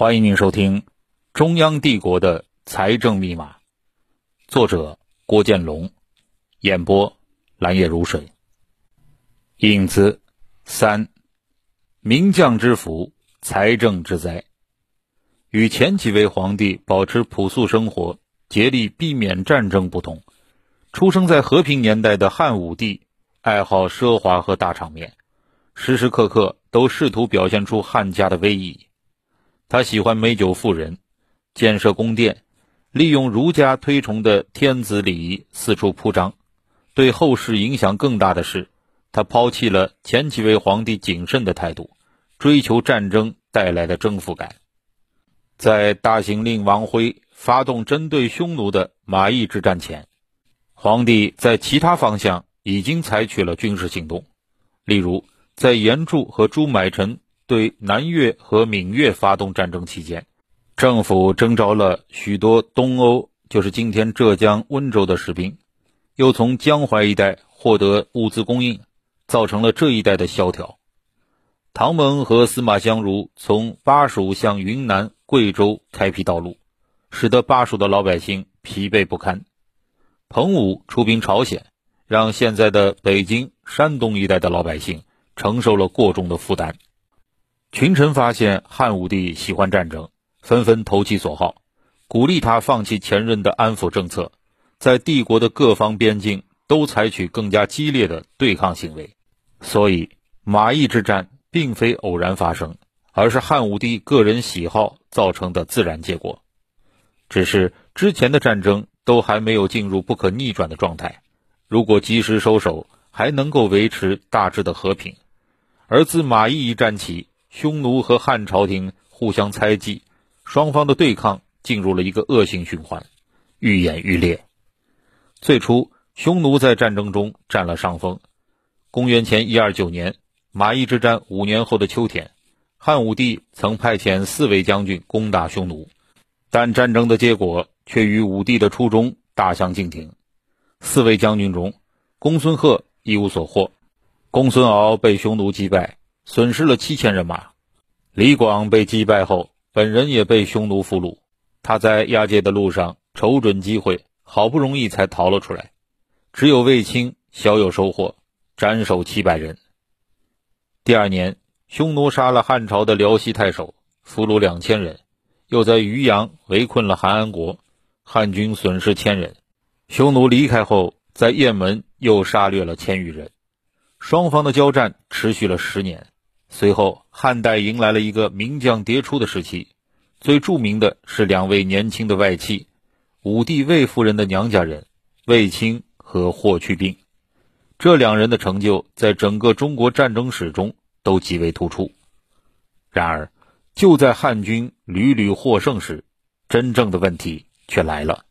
欢迎您收听《中央帝国的财政密码》，作者郭建龙，演播蓝叶如水。影子三：名将之福，财政之灾。与前几位皇帝保持朴素生活、竭力避免战争不同，出生在和平年代的汉武帝爱好奢华和大场面，时时刻刻都试图表现出汉家的威仪。他喜欢美酒妇人，建设宫殿，利用儒家推崇的天子礼仪四处铺张。对后世影响更大的是，他抛弃了前几位皇帝谨慎的态度，追求战争带来的征服感。在大行令王辉发动针对匈奴的马邑之战前，皇帝在其他方向已经采取了军事行动，例如在严柱和朱买臣。对南越和闽越发动战争期间，政府征召了许多东欧，就是今天浙江温州的士兵，又从江淮一带获得物资供应，造成了这一带的萧条。唐蒙和司马相如从巴蜀向云南、贵州开辟道路，使得巴蜀的老百姓疲惫不堪。彭武出兵朝鲜，让现在的北京、山东一带的老百姓承受了过重的负担。群臣发现汉武帝喜欢战争，纷纷投其所好，鼓励他放弃前任的安抚政策，在帝国的各方边境都采取更加激烈的对抗行为。所以，马邑之战并非偶然发生，而是汉武帝个人喜好造成的自然结果。只是之前的战争都还没有进入不可逆转的状态，如果及时收手，还能够维持大致的和平。而自马邑一战起，匈奴和汉朝廷互相猜忌，双方的对抗进入了一个恶性循环，愈演愈烈。最初，匈奴在战争中占了上风。公元前一二九年，马邑之战五年后的秋天，汉武帝曾派遣四位将军攻打匈奴，但战争的结果却与武帝的初衷大相径庭。四位将军中，公孙贺一无所获，公孙敖被匈奴击败。损失了七千人马，李广被击败后，本人也被匈奴俘虏。他在押解的路上瞅准机会，好不容易才逃了出来。只有卫青小有收获，斩首七百人。第二年，匈奴杀了汉朝的辽西太守，俘虏两千人，又在渔阳围困了韩安国，汉军损失千人。匈奴离开后，在雁门又杀掠了千余人。双方的交战持续了十年。随后，汉代迎来了一个名将迭出的时期，最著名的是两位年轻的外戚，武帝魏夫人的娘家人卫青和霍去病。这两人的成就在整个中国战争史中都极为突出。然而，就在汉军屡屡获胜时，真正的问题却来了。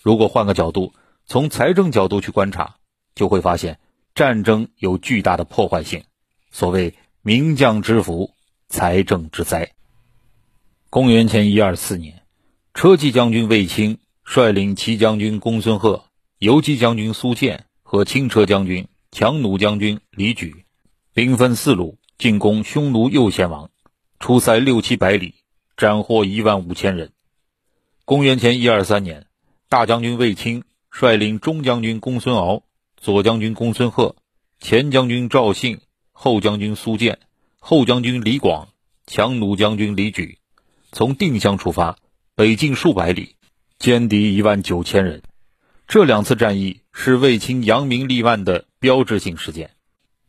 如果换个角度，从财政角度去观察，就会发现战争有巨大的破坏性。所谓。名将之福，财政之灾。公元前一二四年，车骑将军卫青率领骑将军公孙贺、游击将军苏建和轻车将军强弩将军李举，兵分四路进攻匈奴右贤王，出塞六七百里，斩获一万五千人。公元前一二三年，大将军卫青率领中将军公孙敖、左将军公孙贺、前将军赵信。后将军苏建、后将军李广、强弩将军李举，从定襄出发，北进数百里，歼敌一万九千人。这两次战役是卫青扬名立万的标志性事件，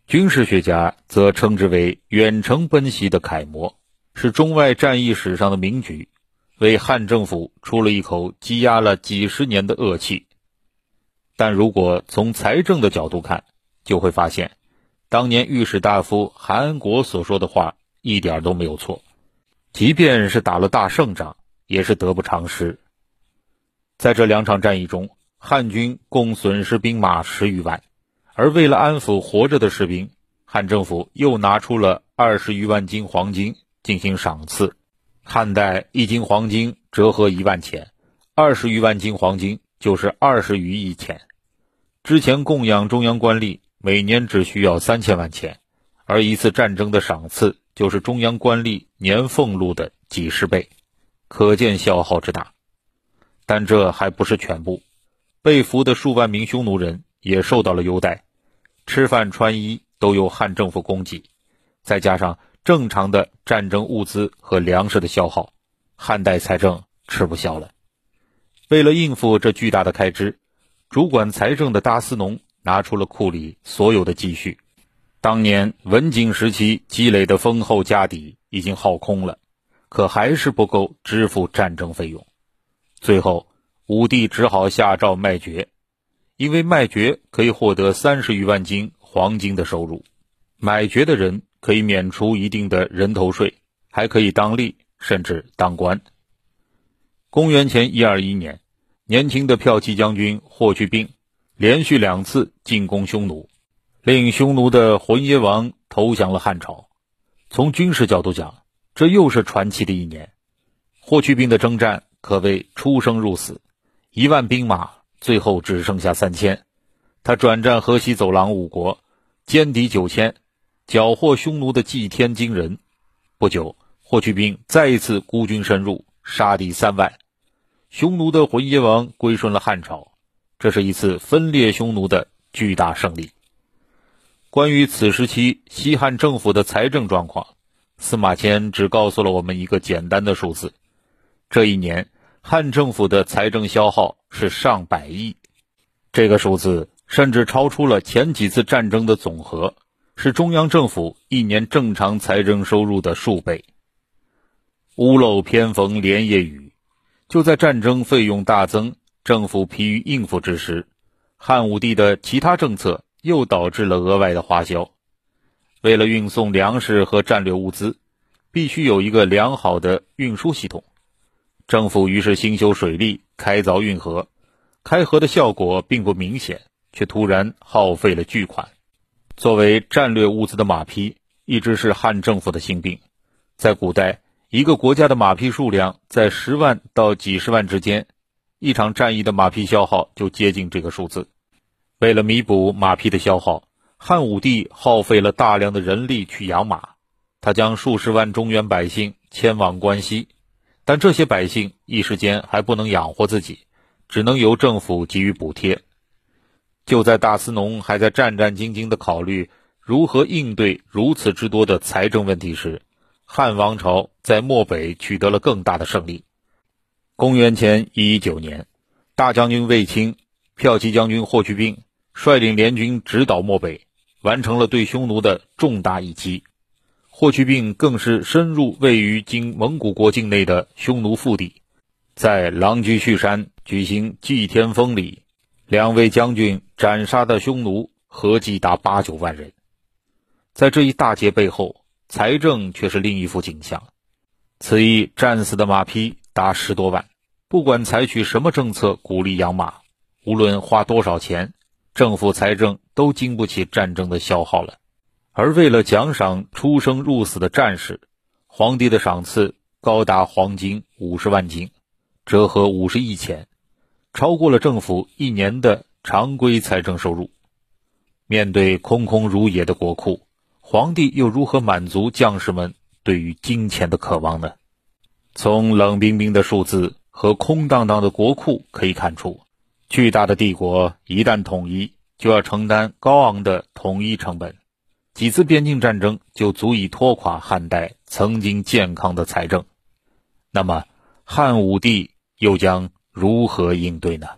军事学家则称之为远程奔袭的楷模，是中外战役史上的名局，为汉政府出了一口积压了几十年的恶气。但如果从财政的角度看，就会发现。当年御史大夫韩安国所说的话一点都没有错，即便是打了大胜仗，也是得不偿失。在这两场战役中，汉军共损失兵马十余万，而为了安抚活着的士兵，汉政府又拿出了二十余万斤黄金进行赏赐。汉代一斤黄金折合一万钱，二十余万斤黄金就是二十余亿钱。之前供养中央官吏。每年只需要三千万钱，而一次战争的赏赐就是中央官吏年俸禄的几十倍，可见消耗之大。但这还不是全部，被俘的数万名匈奴人也受到了优待，吃饭穿衣都由汉政府供给，再加上正常的战争物资和粮食的消耗，汉代财政吃不消了。为了应付这巨大的开支，主管财政的大司农拿出了库里所有的积蓄。当年文景时期积累的丰厚家底已经耗空了，可还是不够支付战争费用。最后，武帝只好下诏卖爵，因为卖爵可以获得三十余万斤黄金的收入。买爵的人可以免除一定的人头税，还可以当吏，甚至当官。公元前一二一年，年轻的骠骑将军霍去病连续两次进攻匈奴。令匈奴的浑邪王投降了汉朝。从军事角度讲，这又是传奇的一年。霍去病的征战可谓出生入死，一万兵马最后只剩下三千。他转战河西走廊五国，歼敌九千，缴获匈奴的祭天金人。不久，霍去病再一次孤军深入，杀敌三万。匈奴的浑邪王归顺了汉朝，这是一次分裂匈奴的巨大胜利。关于此时期西汉政府的财政状况，司马迁只告诉了我们一个简单的数字：这一年汉政府的财政消耗是上百亿。这个数字甚至超出了前几次战争的总和，是中央政府一年正常财政收入的数倍。屋漏偏逢连夜雨，就在战争费用大增、政府疲于应付之时，汉武帝的其他政策。又导致了额外的花销。为了运送粮食和战略物资，必须有一个良好的运输系统。政府于是兴修水利，开凿运河。开河的效果并不明显，却突然耗费了巨款。作为战略物资的马匹，一直是汉政府的心病。在古代，一个国家的马匹数量在十万到几十万之间，一场战役的马匹消耗就接近这个数字。为了弥补马匹的消耗，汉武帝耗费了大量的人力去养马。他将数十万中原百姓迁往关西，但这些百姓一时间还不能养活自己，只能由政府给予补贴。就在大司农还在战战兢兢地考虑如何应对如此之多的财政问题时，汉王朝在漠北取得了更大的胜利。公元前一一九年，大将军卫青、骠骑将军霍去病。率领联军直捣漠北，完成了对匈奴的重大一击。霍去病更是深入位于今蒙古国境内的匈奴腹地，在狼居胥山举行祭天封礼，两位将军斩杀的匈奴合计达八九万人。在这一大捷背后，财政却是另一幅景象。此役战死的马匹达十多万，不管采取什么政策鼓励养马，无论花多少钱。政府财政都经不起战争的消耗了，而为了奖赏出生入死的战士，皇帝的赏赐高达黄金五十万斤，折合五十亿钱，超过了政府一年的常规财政收入。面对空空如也的国库，皇帝又如何满足将士们对于金钱的渴望呢？从冷冰冰的数字和空荡荡的国库可以看出。巨大的帝国一旦统一，就要承担高昂的统一成本，几次边境战争就足以拖垮汉代曾经健康的财政。那么，汉武帝又将如何应对呢？